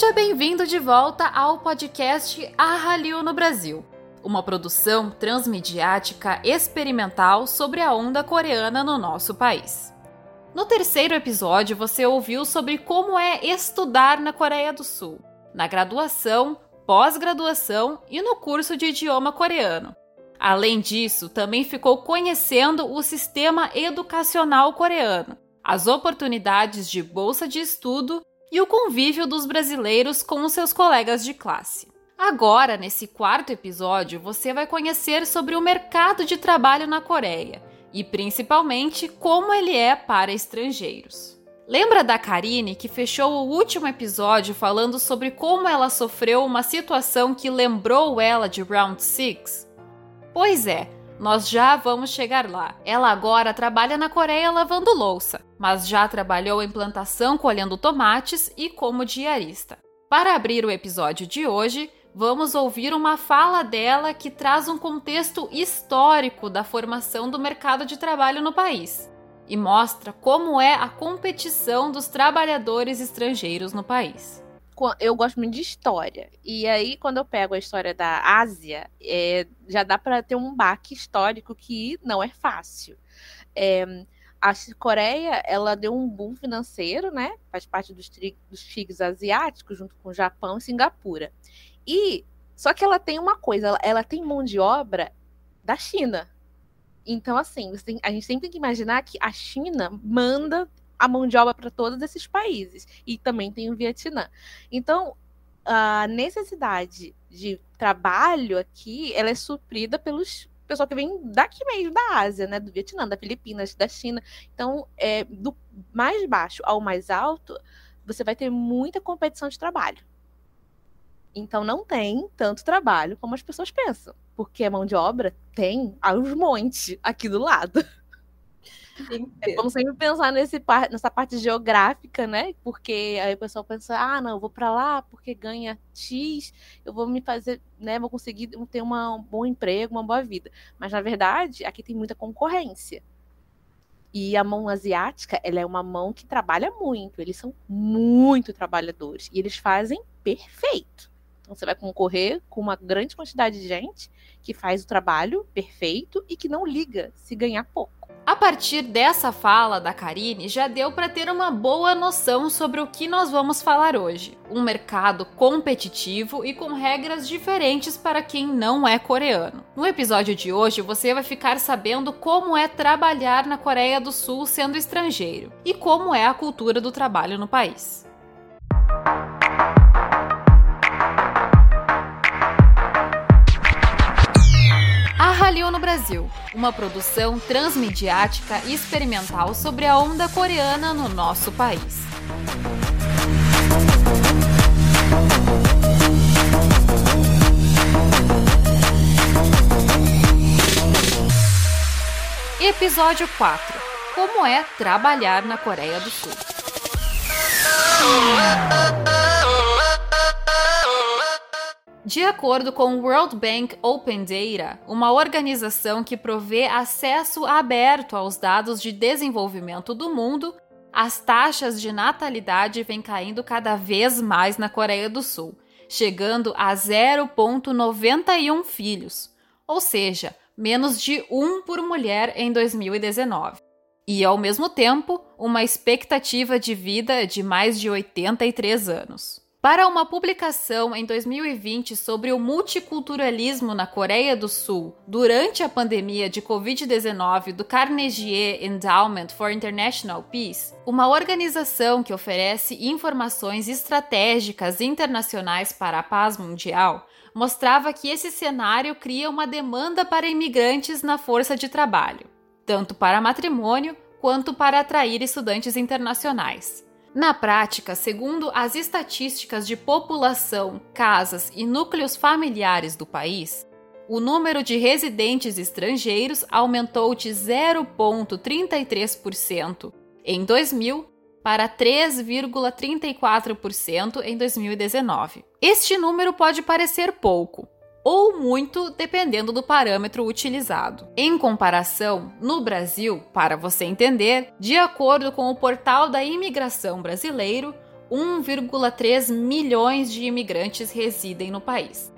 Seja bem-vindo de volta ao podcast A no Brasil, uma produção transmediática experimental sobre a onda coreana no nosso país. No terceiro episódio, você ouviu sobre como é estudar na Coreia do Sul, na graduação, pós-graduação e no curso de idioma coreano. Além disso, também ficou conhecendo o sistema educacional coreano, as oportunidades de bolsa de estudo e o convívio dos brasileiros com os seus colegas de classe. Agora, nesse quarto episódio, você vai conhecer sobre o mercado de trabalho na Coreia e principalmente como ele é para estrangeiros. Lembra da Karine que fechou o último episódio falando sobre como ela sofreu uma situação que lembrou ela de Round 6? Pois é, nós já vamos chegar lá. Ela agora trabalha na Coreia lavando louça, mas já trabalhou em plantação colhendo tomates e como diarista. Para abrir o episódio de hoje, vamos ouvir uma fala dela que traz um contexto histórico da formação do mercado de trabalho no país e mostra como é a competição dos trabalhadores estrangeiros no país. Eu gosto muito de história. E aí, quando eu pego a história da Ásia, é, já dá para ter um baque histórico que não é fácil. É, a Coreia, ela deu um boom financeiro, né? Faz parte dos, dos tigres asiáticos, junto com o Japão e Singapura. E só que ela tem uma coisa, ela, ela tem mão de obra da China. Então, assim, tem, a gente sempre tem que imaginar que a China manda a mão de obra para todos esses países. E também tem o Vietnã. Então, a necessidade de trabalho aqui, ela é suprida pelos pessoal que vem daqui mesmo, da Ásia, né? Do Vietnã, da Filipinas, da China. Então, é, do mais baixo ao mais alto, você vai ter muita competição de trabalho. Então não tem tanto trabalho como as pessoas pensam, porque a mão de obra tem aos montes aqui do lado. É como sempre pensar nesse, nessa parte geográfica, né? Porque aí o pessoal pensa, ah, não, eu vou para lá porque ganha X, eu vou me fazer, né? Vou conseguir ter uma, um bom emprego, uma boa vida. Mas na verdade, aqui tem muita concorrência. E a mão asiática, ela é uma mão que trabalha muito. Eles são muito trabalhadores e eles fazem perfeito. Então você vai concorrer com uma grande quantidade de gente que faz o trabalho perfeito e que não liga se ganhar pouco. A partir dessa fala da Karine, já deu para ter uma boa noção sobre o que nós vamos falar hoje. Um mercado competitivo e com regras diferentes para quem não é coreano. No episódio de hoje, você vai ficar sabendo como é trabalhar na Coreia do Sul sendo estrangeiro e como é a cultura do trabalho no país. Hallyu no Brasil, uma produção transmediática e experimental sobre a onda coreana no nosso país. Episódio 4 Como é trabalhar na Coreia do Sul? De acordo com o World Bank Open Data, uma organização que provê acesso aberto aos dados de desenvolvimento do mundo, as taxas de natalidade vêm caindo cada vez mais na Coreia do Sul, chegando a 0,91 filhos, ou seja, menos de um por mulher em 2019. E, ao mesmo tempo, uma expectativa de vida de mais de 83 anos. Para uma publicação em 2020 sobre o multiculturalismo na Coreia do Sul durante a pandemia de Covid-19 do Carnegie Endowment for International Peace, uma organização que oferece informações estratégicas internacionais para a paz mundial, mostrava que esse cenário cria uma demanda para imigrantes na força de trabalho, tanto para matrimônio quanto para atrair estudantes internacionais. Na prática, segundo as estatísticas de população, casas e núcleos familiares do país, o número de residentes estrangeiros aumentou de 0,33% em 2000 para 3,34% em 2019. Este número pode parecer pouco, ou muito, dependendo do parâmetro utilizado. Em comparação, no Brasil, para você entender, de acordo com o portal da imigração brasileiro, 1,3 milhões de imigrantes residem no país.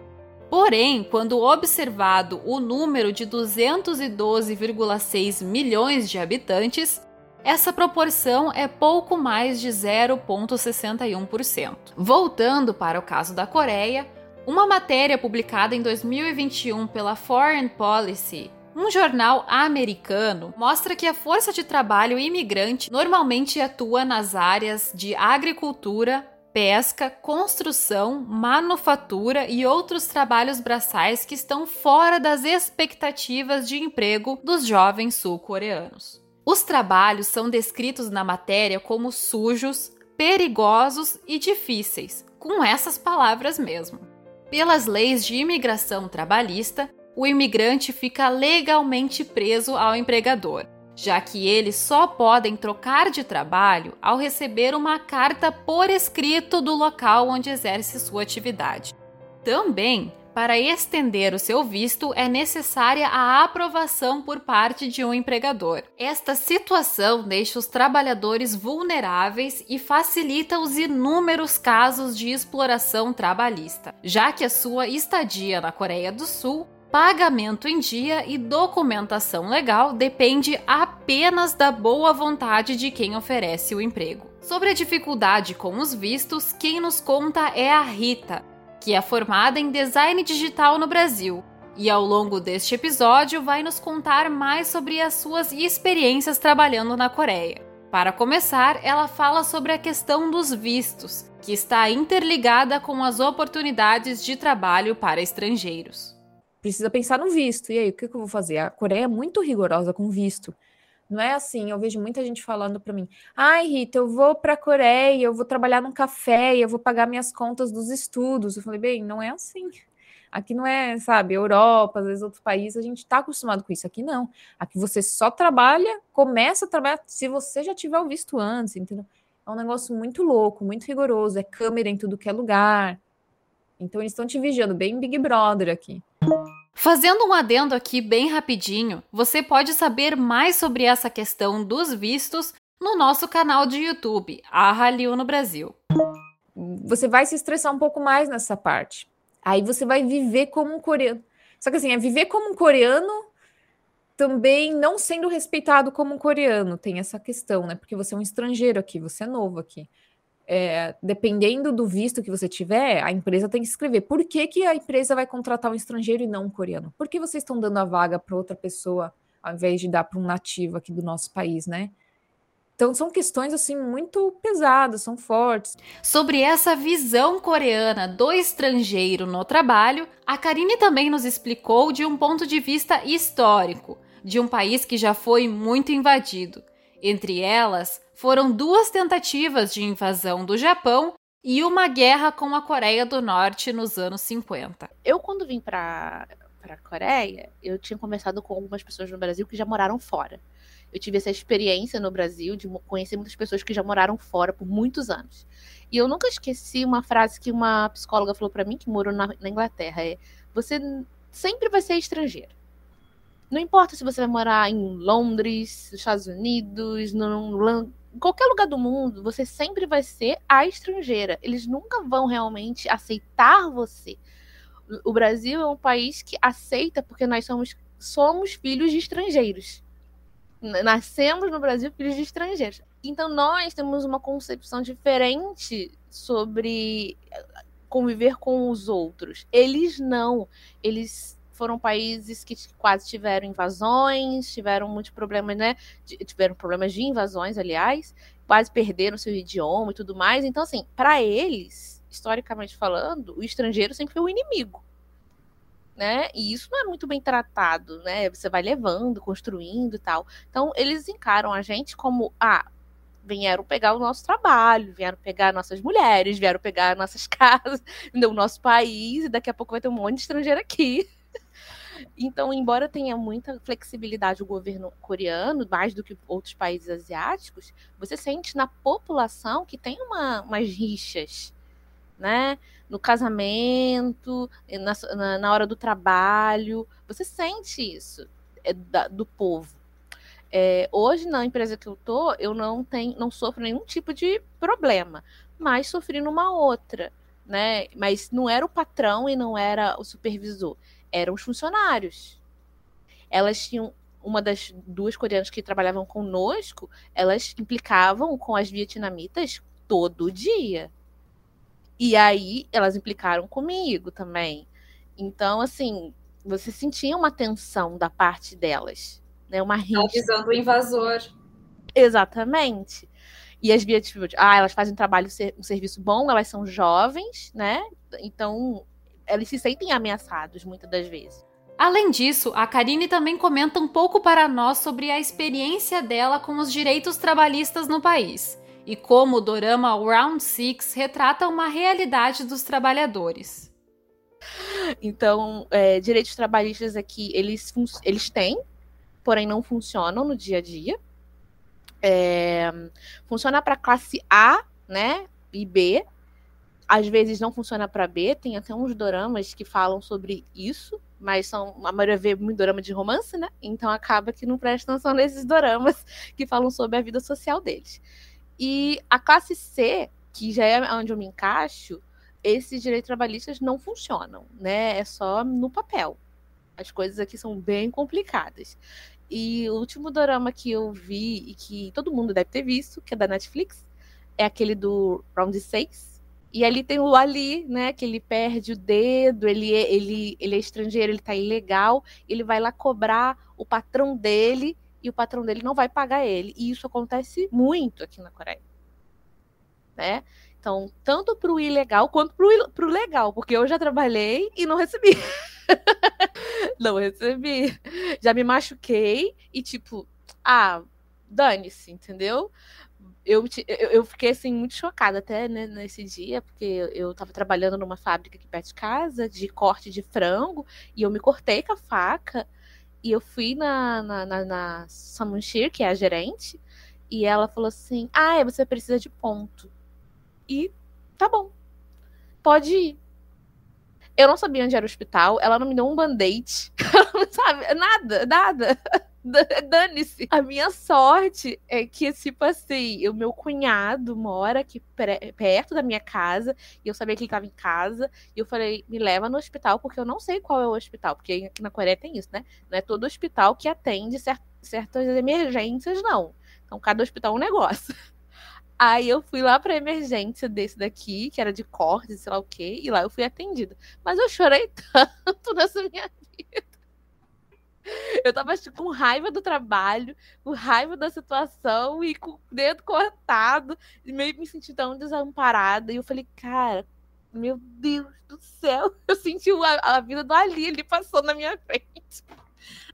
Porém, quando observado o número de 212,6 milhões de habitantes, essa proporção é pouco mais de 0,61%. Voltando para o caso da Coreia, uma matéria publicada em 2021 pela Foreign Policy, um jornal americano, mostra que a força de trabalho imigrante normalmente atua nas áreas de agricultura, pesca, construção, manufatura e outros trabalhos braçais que estão fora das expectativas de emprego dos jovens sul-coreanos. Os trabalhos são descritos na matéria como sujos, perigosos e difíceis, com essas palavras mesmo. Pelas leis de imigração trabalhista, o imigrante fica legalmente preso ao empregador, já que eles só podem trocar de trabalho ao receber uma carta por escrito do local onde exerce sua atividade. Também para estender o seu visto, é necessária a aprovação por parte de um empregador. Esta situação deixa os trabalhadores vulneráveis e facilita os inúmeros casos de exploração trabalhista, já que a sua estadia na Coreia do Sul pagamento em dia e documentação legal depende apenas da boa vontade de quem oferece o emprego. Sobre a dificuldade com os vistos, quem nos conta é a Rita, que é formada em design digital no Brasil. E ao longo deste episódio vai nos contar mais sobre as suas experiências trabalhando na Coreia. Para começar, ela fala sobre a questão dos vistos, que está interligada com as oportunidades de trabalho para estrangeiros. Precisa pensar no visto. E aí, o que eu vou fazer? A Coreia é muito rigorosa com visto. Não é assim, eu vejo muita gente falando para mim: "Ai, Rita, eu vou para a Coreia, eu vou trabalhar num café eu vou pagar minhas contas dos estudos". Eu falei: "Bem, não é assim. Aqui não é, sabe, Europa, às vezes outros países, a gente está acostumado com isso. Aqui não. Aqui você só trabalha, começa a trabalhar se você já tiver o visto antes, entendeu? É um negócio muito louco, muito rigoroso, é câmera em tudo que é lugar. Então eles estão te vigiando, bem Big Brother aqui. Fazendo um adendo aqui bem rapidinho, você pode saber mais sobre essa questão dos vistos no nosso canal de YouTube, a Hallyu no Brasil. Você vai se estressar um pouco mais nessa parte. Aí você vai viver como um coreano. Só que assim, é viver como um coreano também não sendo respeitado como um coreano. Tem essa questão, né? Porque você é um estrangeiro aqui, você é novo aqui é, dependendo do visto que você tiver, a empresa tem que escrever por que, que a empresa vai contratar um estrangeiro e não um coreano. Por que vocês estão dando a vaga para outra pessoa ao invés de dar para um nativo aqui do nosso país, né? Então são questões assim muito pesadas, são fortes. Sobre essa visão coreana do estrangeiro no trabalho, a Karine também nos explicou de um ponto de vista histórico, de um país que já foi muito invadido. Entre elas, foram duas tentativas de invasão do Japão e uma guerra com a Coreia do Norte nos anos 50. Eu, quando vim para a Coreia, eu tinha conversado com algumas pessoas no Brasil que já moraram fora. Eu tive essa experiência no Brasil de conhecer muitas pessoas que já moraram fora por muitos anos. E eu nunca esqueci uma frase que uma psicóloga falou para mim, que morou na, na Inglaterra: é, você sempre vai ser estrangeiro. Não importa se você vai morar em Londres, nos Estados Unidos, no, em qualquer lugar do mundo, você sempre vai ser a estrangeira. Eles nunca vão realmente aceitar você. O Brasil é um país que aceita porque nós somos, somos filhos de estrangeiros. Nascemos no Brasil filhos de estrangeiros. Então nós temos uma concepção diferente sobre conviver com os outros. Eles não. Eles foram países que quase tiveram invasões, tiveram muitos problemas, né? Tiveram problemas de invasões, aliás, quase perderam seu idioma e tudo mais. Então, assim, para eles, historicamente falando, o estrangeiro sempre foi o inimigo. Né? E isso não é muito bem tratado, né? Você vai levando, construindo e tal. Então, eles encaram a gente como, ah, vieram pegar o nosso trabalho, vieram pegar nossas mulheres, vieram pegar nossas casas, o nosso país, e daqui a pouco vai ter um monte de estrangeiro aqui. Então, embora tenha muita flexibilidade o governo coreano, mais do que outros países asiáticos, você sente na população que tem uma, umas rixas, né? No casamento, na, na hora do trabalho, você sente isso é, da, do povo. É, hoje, na empresa que eu tô, eu não tenho, não sofro nenhum tipo de problema, mas sofri numa outra, né? Mas não era o patrão e não era o supervisor, eram os funcionários. Elas tinham uma das duas coreanas que trabalhavam conosco, elas implicavam com as vietnamitas todo dia. E aí elas implicaram comigo também. Então, assim, você sentia uma tensão da parte delas né? Uma rixa. Avisando o invasor. Exatamente. E as tipo, ah, elas fazem um trabalho, um serviço bom, elas são jovens, né? Então, eles se sentem ameaçados muitas das vezes. Além disso, a Karine também comenta um pouco para nós sobre a experiência dela com os direitos trabalhistas no país e como o dorama Round Six retrata uma realidade dos trabalhadores. Então, é, direitos trabalhistas aqui, eles, eles têm, porém não funcionam no dia a dia. É, funciona para classe A, né, e B. Às vezes não funciona para B. Tem até uns doramas que falam sobre isso, mas são a maioria vê muito dorama de romance, né? Então acaba que não presta atenção nesses doramas que falam sobre a vida social deles. E a classe C, que já é onde eu me encaixo, esses direitos trabalhistas não funcionam, né? É só no papel. As coisas aqui são bem complicadas. E o último drama que eu vi e que todo mundo deve ter visto, que é da Netflix, é aquele do Round 6. E ali tem o Ali, né? Que ele perde o dedo, ele é, ele, ele é estrangeiro, ele tá ilegal, ele vai lá cobrar o patrão dele e o patrão dele não vai pagar ele. E isso acontece muito aqui na Coreia. Né? Então, tanto para o ilegal quanto para o legal, porque eu já trabalhei e não recebi. não recebi. Já me machuquei e, tipo, ah, dane-se, entendeu? Eu, eu, fiquei assim muito chocada até né, nesse dia, porque eu estava trabalhando numa fábrica aqui perto de casa de corte de frango e eu me cortei com a faca e eu fui na, na, na, na Samunshir, que é a gerente, e ela falou assim: Ah, é, você precisa de ponto. E tá bom, pode ir. Eu não sabia onde era o hospital, ela não me deu um band-aid, sabe? Nada, nada. Dane-se. A minha sorte é que, tipo assim, o meu cunhado mora aqui perto da minha casa, e eu sabia que ele estava em casa, e eu falei, me leva no hospital, porque eu não sei qual é o hospital, porque aqui na Coreia tem isso, né? Não é todo hospital que atende certas emergências, não. Então, cada hospital é um negócio. Aí eu fui lá pra emergência desse daqui, que era de corte, sei lá o quê, e lá eu fui atendida. Mas eu chorei tanto nessa minha vida. Eu tava com raiva do trabalho, com raiva da situação e com o dedo cortado, e meio me senti tão desamparada. E eu falei, cara, meu Deus do céu, eu senti a, a vida do Ali, ele passou na minha frente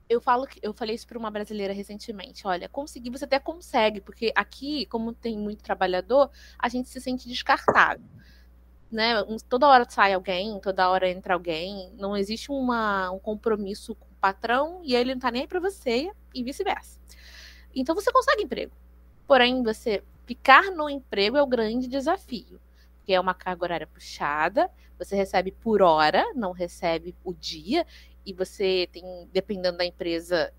eu falo que eu falei isso para uma brasileira recentemente. Olha, conseguir você até consegue, porque aqui, como tem muito trabalhador, a gente se sente descartado. Né? Toda hora sai alguém, toda hora entra alguém, não existe uma, um compromisso com patrão e ele não tá nem aí para você e vice-versa. Então você consegue emprego. Porém, você ficar no emprego é o grande desafio, porque é uma carga horária puxada, você recebe por hora, não recebe o dia, e você tem, dependendo da empresa,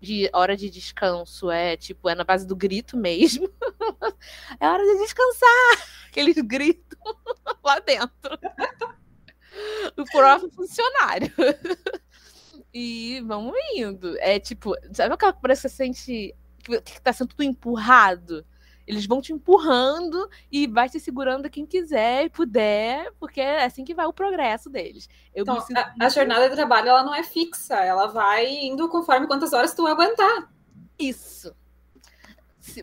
de hora de descanso é tipo, é na base do grito mesmo. é hora de descansar! Aqueles gritos lá dentro. o próprio funcionário. E vamos indo. É tipo, sabe aquela que parece que você sente que tá sendo tudo empurrado? Eles vão te empurrando e vai te segurando quem quiser e puder, porque é assim que vai o progresso deles. Então, sinto... a, a, jornada de trabalho ela não é fixa, ela vai indo conforme quantas horas tu aguentar. Isso.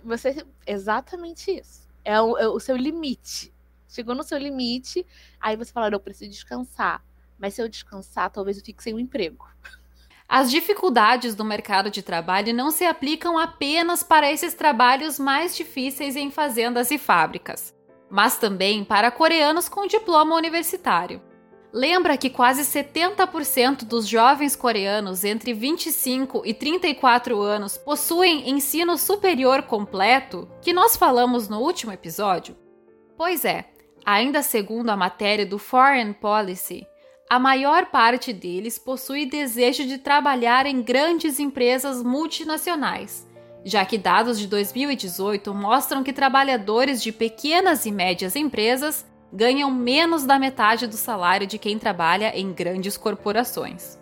Você exatamente isso. É o, é o seu limite. Chegou no seu limite, aí você fala, eu preciso descansar. Mas se eu descansar, talvez eu fique sem um emprego. As dificuldades do mercado de trabalho não se aplicam apenas para esses trabalhos mais difíceis em fazendas e fábricas, mas também para coreanos com diploma universitário. Lembra que quase 70% dos jovens coreanos entre 25 e 34 anos possuem ensino superior completo, que nós falamos no último episódio? Pois é, ainda segundo a matéria do Foreign Policy, a maior parte deles possui desejo de trabalhar em grandes empresas multinacionais já que dados de 2018 mostram que trabalhadores de pequenas e médias empresas ganham menos da metade do salário de quem trabalha em grandes corporações.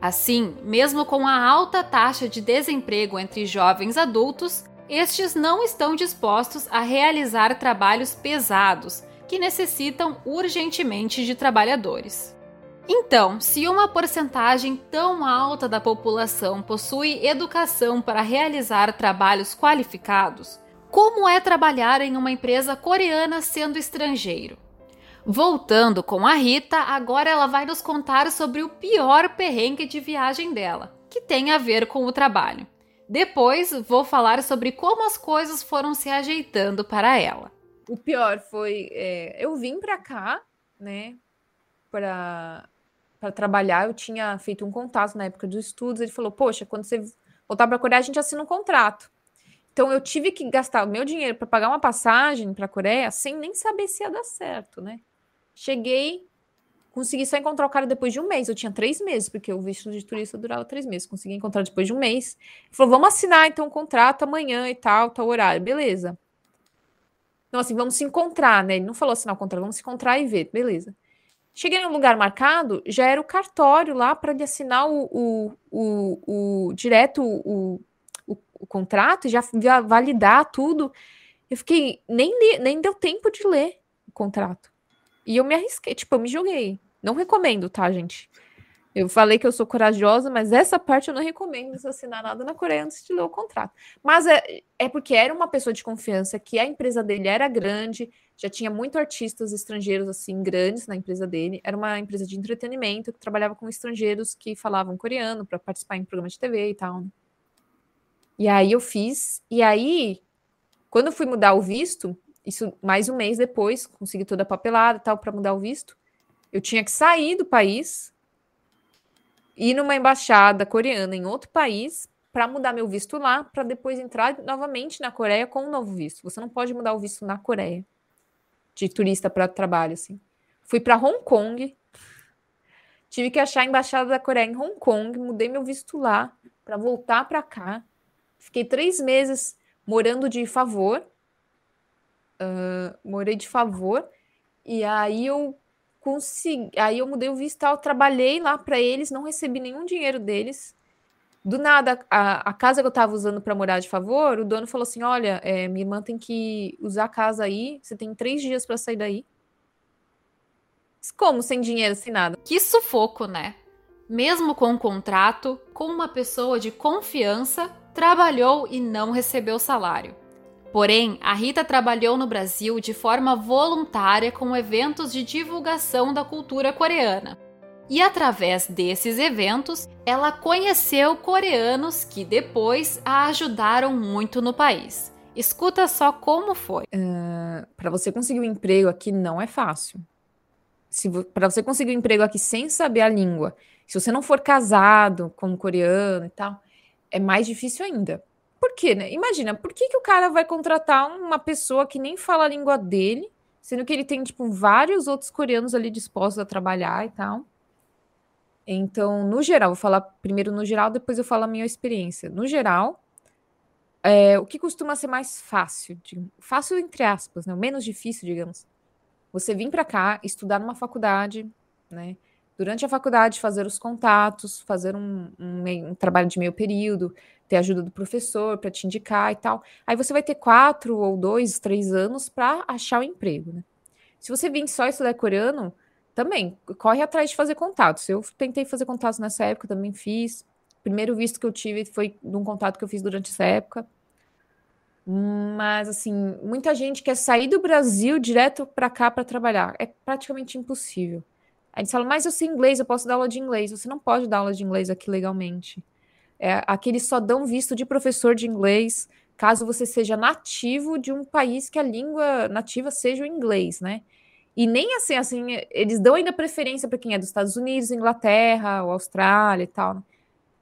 Assim, mesmo com a alta taxa de desemprego entre jovens adultos, estes não estão dispostos a realizar trabalhos pesados que necessitam urgentemente de trabalhadores. Então, se uma porcentagem tão alta da população possui educação para realizar trabalhos qualificados, como é trabalhar em uma empresa coreana sendo estrangeiro? Voltando com a Rita, agora ela vai nos contar sobre o pior perrengue de viagem dela, que tem a ver com o trabalho. Depois vou falar sobre como as coisas foram se ajeitando para ela. O pior foi, é, eu vim para cá, né, para para trabalhar. Eu tinha feito um contato na época dos estudos. Ele falou: Poxa, quando você voltar para a Coreia, a gente assina um contrato. Então eu tive que gastar o meu dinheiro para pagar uma passagem para a Coreia sem nem saber se ia dar certo, né? Cheguei, consegui só encontrar o cara depois de um mês. Eu tinha três meses, porque o visto de turista durava três meses. Consegui encontrar depois de um mês. Ele falou: Vamos assinar então um contrato amanhã e tal, tal horário. Beleza. Então, assim, vamos se encontrar, né? Ele não falou assinar o contrato, vamos se encontrar e ver, beleza. Cheguei no lugar marcado, já era o cartório lá para ele assinar o, o, o, o direto o, o, o, contrato e já validar tudo. Eu fiquei, nem, nem deu tempo de ler o contrato. E eu me arrisquei, tipo, eu me joguei. Não recomendo, tá, gente? Eu falei que eu sou corajosa, mas essa parte eu não recomendo você assinar nada na Coreia antes de ler o contrato. Mas é, é porque era uma pessoa de confiança, que a empresa dele era grande, já tinha muito artistas estrangeiros assim grandes na empresa dele. Era uma empresa de entretenimento que trabalhava com estrangeiros que falavam coreano para participar em programas de TV e tal. Né? E aí eu fiz, e aí quando eu fui mudar o visto, isso mais um mês depois, consegui toda a papelada tal para mudar o visto. Eu tinha que sair do país ir numa embaixada coreana em outro país para mudar meu visto lá, para depois entrar novamente na Coreia com um novo visto. Você não pode mudar o visto na Coreia de turista para trabalho assim. Fui para Hong Kong. Tive que achar a embaixada da Coreia em Hong Kong, mudei meu visto lá para voltar para cá. Fiquei três meses morando de favor. Uh, morei de favor. E aí eu consegui. Aí eu mudei o visto tal, trabalhei lá para eles, não recebi nenhum dinheiro deles. Do nada, a, a casa que eu estava usando para morar de favor, o dono falou assim: Olha, é, minha irmã tem que usar a casa aí, você tem três dias para sair daí. Como sem dinheiro, sem nada? Que sufoco, né? Mesmo com um contrato, com uma pessoa de confiança, trabalhou e não recebeu salário. Porém, a Rita trabalhou no Brasil de forma voluntária com eventos de divulgação da cultura coreana. E através desses eventos, ela conheceu coreanos que depois a ajudaram muito no país. Escuta só como foi. Uh, para você conseguir um emprego aqui não é fácil. Para você conseguir um emprego aqui sem saber a língua, se você não for casado com um coreano e tal, é mais difícil ainda. Por quê, né? Imagina, por que, que o cara vai contratar uma pessoa que nem fala a língua dele, sendo que ele tem, tipo, vários outros coreanos ali dispostos a trabalhar e tal. Então, no geral, vou falar primeiro no geral, depois eu falo a minha experiência. No geral, é, o que costuma ser mais fácil, de, fácil entre aspas, né? Menos difícil, digamos. Você vir para cá, estudar numa faculdade, né? Durante a faculdade, fazer os contatos, fazer um, um, um trabalho de meio período, ter ajuda do professor para te indicar e tal. Aí você vai ter quatro ou dois, três anos para achar o um emprego, né? Se você vir só estudar coreano, também corre atrás de fazer contatos. Eu tentei fazer contatos nessa época, também fiz. Primeiro visto que eu tive foi de um contato que eu fiz durante essa época. Mas, assim, muita gente quer sair do Brasil direto para cá para trabalhar. É praticamente impossível. Aí eles falam, mas eu sei inglês, eu posso dar aula de inglês. Você não pode dar aula de inglês aqui legalmente. É, aqui eles só dão visto de professor de inglês caso você seja nativo de um país que a língua nativa seja o inglês, né? E nem assim, assim, eles dão ainda preferência para quem é dos Estados Unidos, Inglaterra, ou Austrália e tal, né?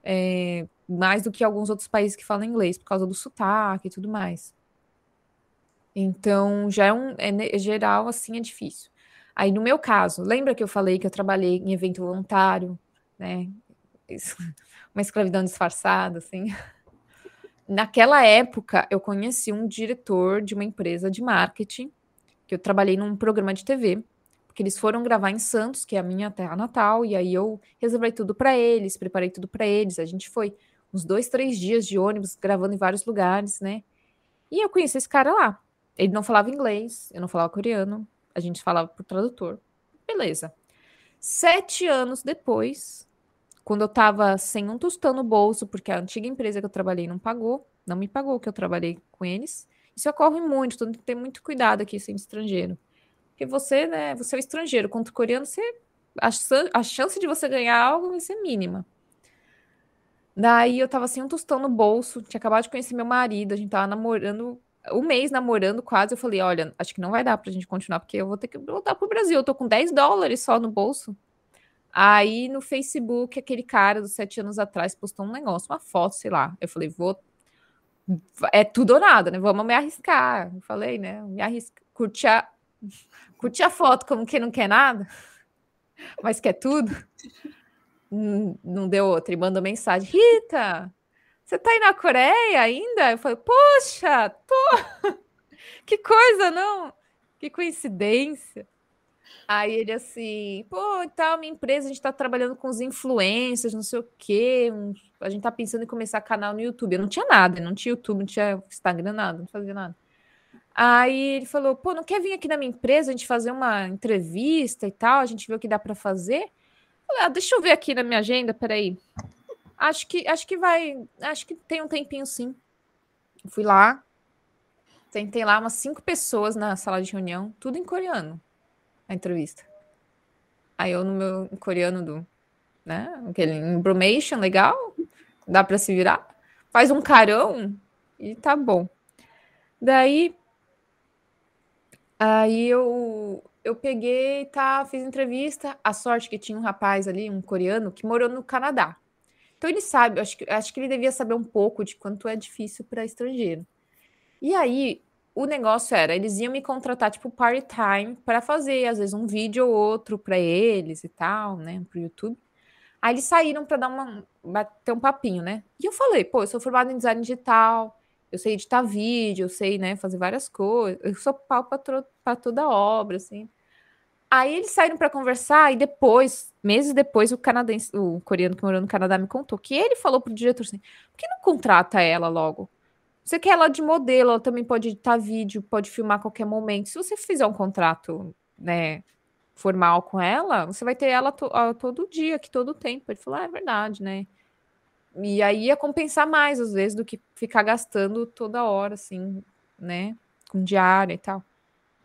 é, mais do que alguns outros países que falam inglês, por causa do sotaque e tudo mais. Então, já é um, é, é geral, assim, é difícil. Aí, no meu caso, lembra que eu falei que eu trabalhei em evento voluntário, né? Isso uma escravidão disfarçada, assim. naquela época, eu conheci um diretor de uma empresa de marketing, que eu trabalhei num programa de TV, porque eles foram gravar em Santos, que é a minha terra natal, e aí eu reservei tudo para eles, preparei tudo para eles. A gente foi uns dois, três dias de ônibus gravando em vários lugares, né? E eu conheci esse cara lá. Ele não falava inglês, eu não falava coreano, a gente falava por tradutor. Beleza. Sete anos depois, quando eu tava sem um tostão no bolso, porque a antiga empresa que eu trabalhei não pagou, não me pagou que eu trabalhei com eles. Isso ocorre muito, então tem que ter muito cuidado aqui sendo estrangeiro. Porque você, né, você é estrangeiro, contra o coreano, você, a, a chance de você ganhar algo vai ser mínima. Daí eu tava sem um tostão no bolso, tinha acabado de conhecer meu marido, a gente tava namorando, um mês namorando quase. Eu falei: olha, acho que não vai dar pra gente continuar, porque eu vou ter que voltar pro Brasil. Eu tô com 10 dólares só no bolso. Aí no Facebook, aquele cara dos sete anos atrás postou um negócio, uma foto, sei lá. Eu falei: vou. É tudo ou nada, né? Vamos me arriscar. Eu falei, né? Me arriscar. Curtir a, curtir a foto como quem não quer nada, mas quer tudo não deu outra e mandou mensagem: Rita, você tá aí na Coreia ainda? Eu falei: Poxa, tô. que coisa, não? Que coincidência. Aí ele assim, pô, e tal, minha empresa, a gente tá trabalhando com os influencers, não sei o quê. A gente tá pensando em começar canal no YouTube. Eu não tinha nada, não tinha YouTube, não tinha Instagram, nada, não fazia nada. Aí ele falou, pô, não quer vir aqui na minha empresa, a gente fazer uma entrevista e tal, a gente vê o que dá para fazer? Ah, deixa eu ver aqui na minha agenda, peraí. Acho que, acho que vai. Acho que tem um tempinho sim. Fui lá. Tentei lá umas cinco pessoas na sala de reunião, tudo em coreano. A entrevista. Aí eu no meu coreano do. Né? Aquele embromation legal. Dá para se virar. Faz um carão e tá bom. Daí. Aí eu eu peguei, tá, fiz entrevista. A sorte que tinha um rapaz ali, um coreano, que morou no Canadá. Então ele sabe, acho que, acho que ele devia saber um pouco de quanto é difícil para estrangeiro. E aí, o negócio era, eles iam me contratar tipo part-time para fazer, às vezes, um vídeo ou outro para eles e tal, né, pro YouTube. Aí eles saíram para dar uma bater um papinho, né? E eu falei, pô, eu sou formada em design digital, eu sei editar vídeo, eu sei, né, fazer várias coisas. Eu sou pau para toda obra, assim. Aí eles saíram para conversar e depois, meses depois, o canadense, o coreano que morou no Canadá me contou que ele falou pro diretor assim: por que não contrata ela logo? Você quer ela de modelo, ela também pode editar vídeo, pode filmar a qualquer momento. Se você fizer um contrato, né, formal com ela, você vai ter ela to todo dia, aqui todo tempo. Ele falou: ah, é verdade, né? E aí ia compensar mais, às vezes, do que ficar gastando toda hora, assim, né? Com diária e tal.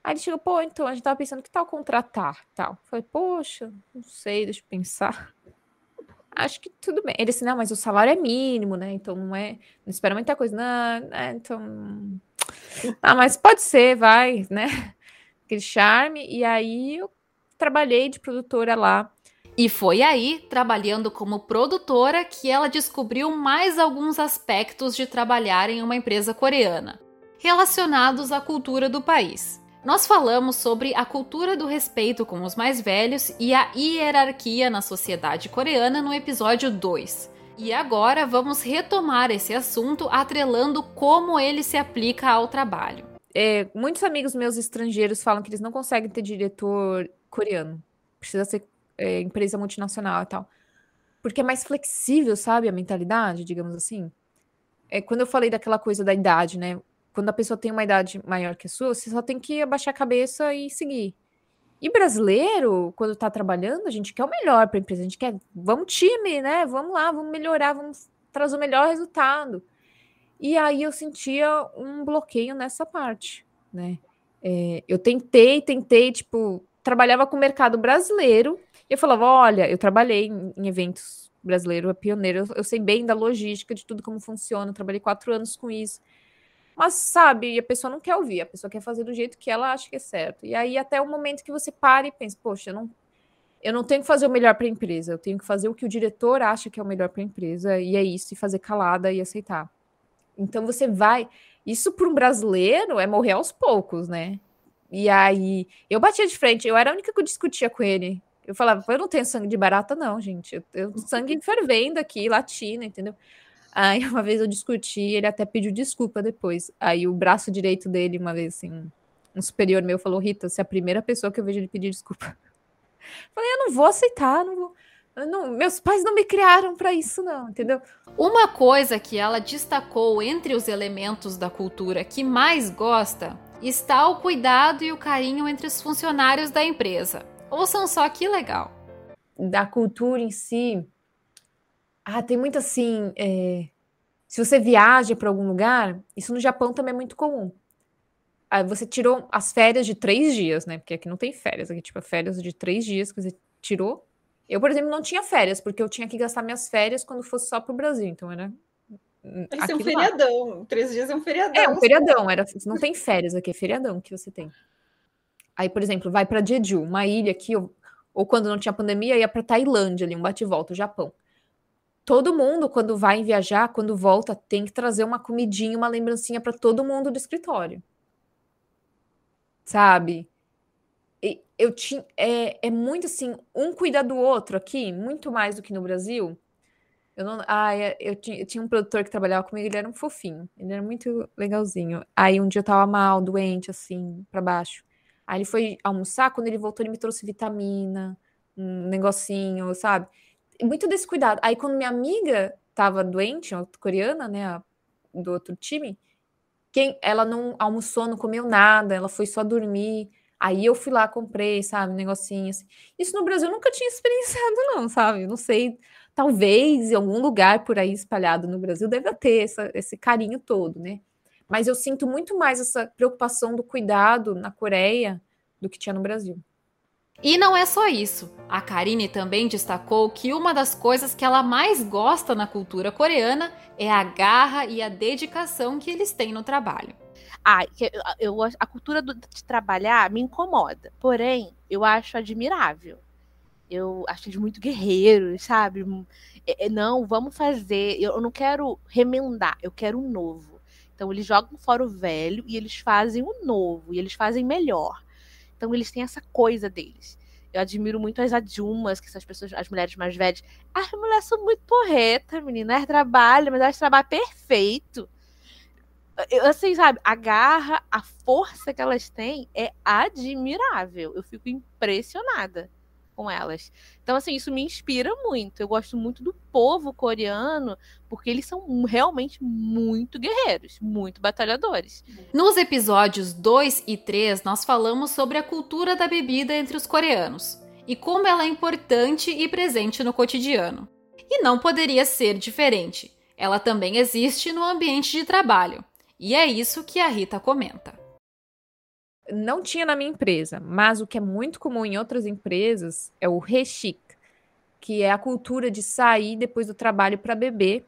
Aí ele chegou, pô, então a gente tava pensando que tal contratar, tal. Falei, poxa, não sei, deixa eu pensar. Acho que tudo bem. Ele disse, não, mas o salário é mínimo, né? Então não é. Não espera muita coisa. Não, né? Então. Ah, mas pode ser, vai, né? Aquele charme. E aí eu trabalhei de produtora lá e foi aí, trabalhando como produtora, que ela descobriu mais alguns aspectos de trabalhar em uma empresa coreana, relacionados à cultura do país. Nós falamos sobre a cultura do respeito com os mais velhos e a hierarquia na sociedade coreana no episódio 2. E agora vamos retomar esse assunto atrelando como ele se aplica ao trabalho. É, muitos amigos meus estrangeiros falam que eles não conseguem ter diretor coreano. Precisa ser é, empresa multinacional e tal. Porque é mais flexível, sabe, a mentalidade, digamos assim. É, quando eu falei daquela coisa da idade, né? Quando a pessoa tem uma idade maior que a sua, você só tem que abaixar a cabeça e seguir. E brasileiro, quando tá trabalhando, a gente quer o melhor para a empresa. A gente quer, vamos time, né? Vamos lá, vamos melhorar, vamos trazer o melhor resultado. E aí eu sentia um bloqueio nessa parte, né? É, eu tentei, tentei, tipo, trabalhava com o mercado brasileiro eu falava: olha, eu trabalhei em, em eventos brasileiros, é pioneiro, eu, eu, sei bem da logística, de tudo como funciona, trabalhei quatro anos com isso. Mas, sabe, a pessoa não quer ouvir, a pessoa quer fazer do jeito que ela acha que é certo. E aí, até o momento que você para e pensa: poxa, eu não, eu não tenho que fazer o melhor para a empresa, eu tenho que fazer o que o diretor acha que é o melhor para a empresa, e é isso, e fazer calada e aceitar. Então, você vai. Isso para um brasileiro é morrer aos poucos, né? E aí, eu batia de frente, eu era a única que discutia com ele. Eu falava, eu não tenho sangue de barata, não, gente. Eu tenho sangue fervendo aqui, latino, entendeu? Aí uma vez eu discuti, ele até pediu desculpa depois. Aí o braço direito dele, uma vez assim, um superior meu falou: Rita, você é a primeira pessoa que eu vejo ele pedir desculpa. Falei, eu não vou aceitar, não vou. Não, meus pais não me criaram para isso, não, entendeu? Uma coisa que ela destacou entre os elementos da cultura que mais gosta está o cuidado e o carinho entre os funcionários da empresa. Ouçam só que legal. Da cultura em si. Ah, tem muito assim. É... Se você viaja para algum lugar, isso no Japão também é muito comum. Aí você tirou as férias de três dias, né? Porque aqui não tem férias, aqui, tipo, férias de três dias que você tirou. Eu, por exemplo, não tinha férias, porque eu tinha que gastar minhas férias quando fosse só para o Brasil, então era esse é um feriadão. Lá. Três dias é um feriadão. É, um feriadão. Era, não tem férias aqui, é feriadão que você tem. Aí, por exemplo, vai para Jeju, uma ilha aqui, ou, ou quando não tinha pandemia, ia para Tailândia, ali, um bate-volta, Japão. Todo mundo, quando vai viajar, quando volta, tem que trazer uma comidinha, uma lembrancinha para todo mundo do escritório. Sabe? E eu tinha. É, é muito assim, um cuida do outro aqui, muito mais do que no Brasil. Eu não. Ah, eu tinha, eu tinha um produtor que trabalhava comigo, ele era um fofinho. Ele era muito legalzinho. Aí um dia eu tava mal, doente, assim, para baixo. Aí ele foi almoçar, quando ele voltou, ele me trouxe vitamina, um negocinho, sabe? Muito descuidado. Aí quando minha amiga tava doente, a coreana, né, a, do outro time, quem ela não almoçou, não comeu nada, ela foi só dormir. Aí eu fui lá, comprei, sabe, um negocinho assim. Isso no Brasil eu nunca tinha experienciado, não, sabe? Não sei talvez em algum lugar por aí espalhado no Brasil deva ter essa, esse carinho todo, né? Mas eu sinto muito mais essa preocupação do cuidado na Coreia do que tinha no Brasil. E não é só isso. A Karine também destacou que uma das coisas que ela mais gosta na cultura coreana é a garra e a dedicação que eles têm no trabalho. Ah, eu, a cultura de trabalhar me incomoda, porém eu acho admirável. Eu acho eles muito guerreiros, sabe? É, é, não, vamos fazer. Eu, eu não quero remendar, eu quero um novo. Então eles jogam fora o velho e eles fazem o novo, e eles fazem melhor. Então eles têm essa coisa deles. Eu admiro muito as adjumas, que são as pessoas, as mulheres mais velhas. As mulheres são muito porreta, menina. Elas trabalham, mas elas trabalham perfeito. Eu, assim, sabe, a garra, a força que elas têm é admirável. Eu fico impressionada com elas. Então, assim, isso me inspira muito. Eu gosto muito do povo coreano, porque eles são realmente muito guerreiros, muito batalhadores. Nos episódios 2 e 3, nós falamos sobre a cultura da bebida entre os coreanos e como ela é importante e presente no cotidiano. E não poderia ser diferente. Ela também existe no ambiente de trabalho. E é isso que a Rita comenta não tinha na minha empresa, mas o que é muito comum em outras empresas é o rechic, que é a cultura de sair depois do trabalho para beber.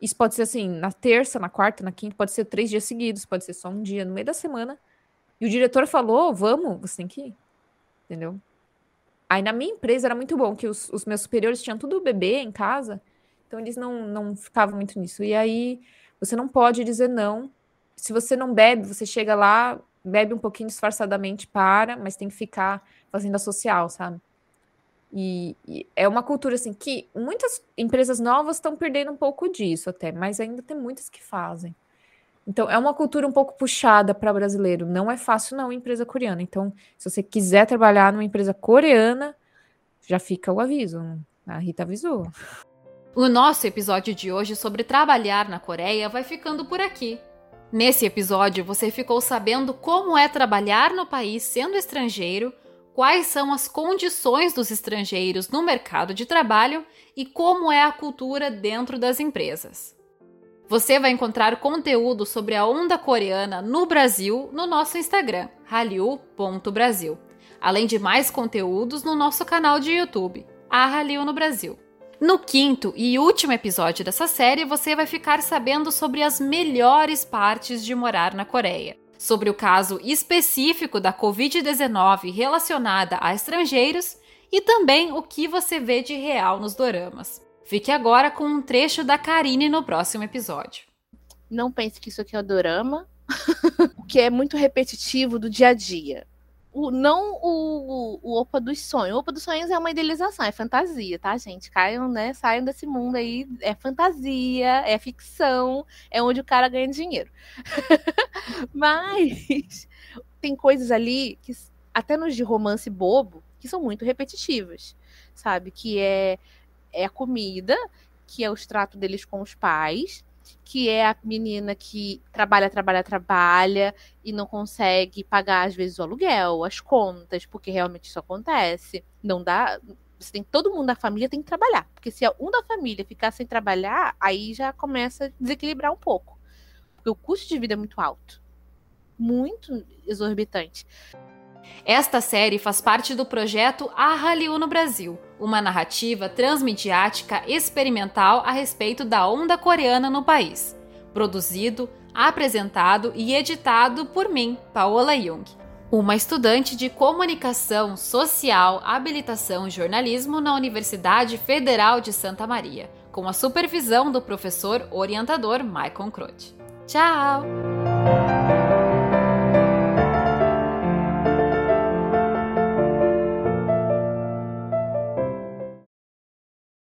Isso pode ser assim, na terça, na quarta, na quinta, pode ser três dias seguidos, pode ser só um dia no meio da semana. E o diretor falou: vamos, você tem que ir. Entendeu? Aí na minha empresa era muito bom, que os, os meus superiores tinham tudo bebê em casa, então eles não, não ficavam muito nisso. E aí você não pode dizer não. Se você não bebe, você chega lá, bebe um pouquinho disfarçadamente, para, mas tem que ficar fazendo a social, sabe? E, e, é uma cultura assim que muitas empresas novas estão perdendo um pouco disso até, mas ainda tem muitas que fazem. Então é uma cultura um pouco puxada para brasileiro. Não é fácil não empresa coreana. Então, se você quiser trabalhar numa empresa coreana, já fica o aviso. A Rita avisou. O nosso episódio de hoje sobre trabalhar na Coreia vai ficando por aqui. Nesse episódio, você ficou sabendo como é trabalhar no país sendo estrangeiro, quais são as condições dos estrangeiros no mercado de trabalho e como é a cultura dentro das empresas. Você vai encontrar conteúdo sobre a onda coreana no Brasil no nosso Instagram, hallyu.brasil, além de mais conteúdos no nosso canal de YouTube, a Hallyu no Brasil. No quinto e último episódio dessa série, você vai ficar sabendo sobre as melhores partes de morar na Coreia, sobre o caso específico da Covid-19 relacionada a estrangeiros e também o que você vê de real nos doramas. Fique agora com um trecho da Karine no próximo episódio. Não pense que isso aqui é um dorama, o que é muito repetitivo do dia a dia. O, não o, o Opa dos Sonhos. O Opa dos Sonhos é uma idealização, é fantasia, tá, gente? Caiam, né? Saiam desse mundo aí. É fantasia, é ficção, é onde o cara ganha dinheiro. Mas tem coisas ali que, até nos de romance bobo, que são muito repetitivas, sabe? Que é, é a comida, que é o extrato deles com os pais, que é a menina que trabalha, trabalha, trabalha e não consegue pagar, às vezes, o aluguel, as contas, porque realmente isso acontece. Não dá. Você tem, todo mundo da família tem que trabalhar. Porque se um da família ficar sem trabalhar, aí já começa a desequilibrar um pouco. Porque o custo de vida é muito alto. Muito exorbitante. Esta série faz parte do projeto A Hallyu no Brasil, uma narrativa transmediática experimental a respeito da onda coreana no país. Produzido, apresentado e editado por mim, Paola Jung, uma estudante de comunicação social, habilitação e jornalismo na Universidade Federal de Santa Maria, com a supervisão do professor orientador Maicon Croce. Tchau!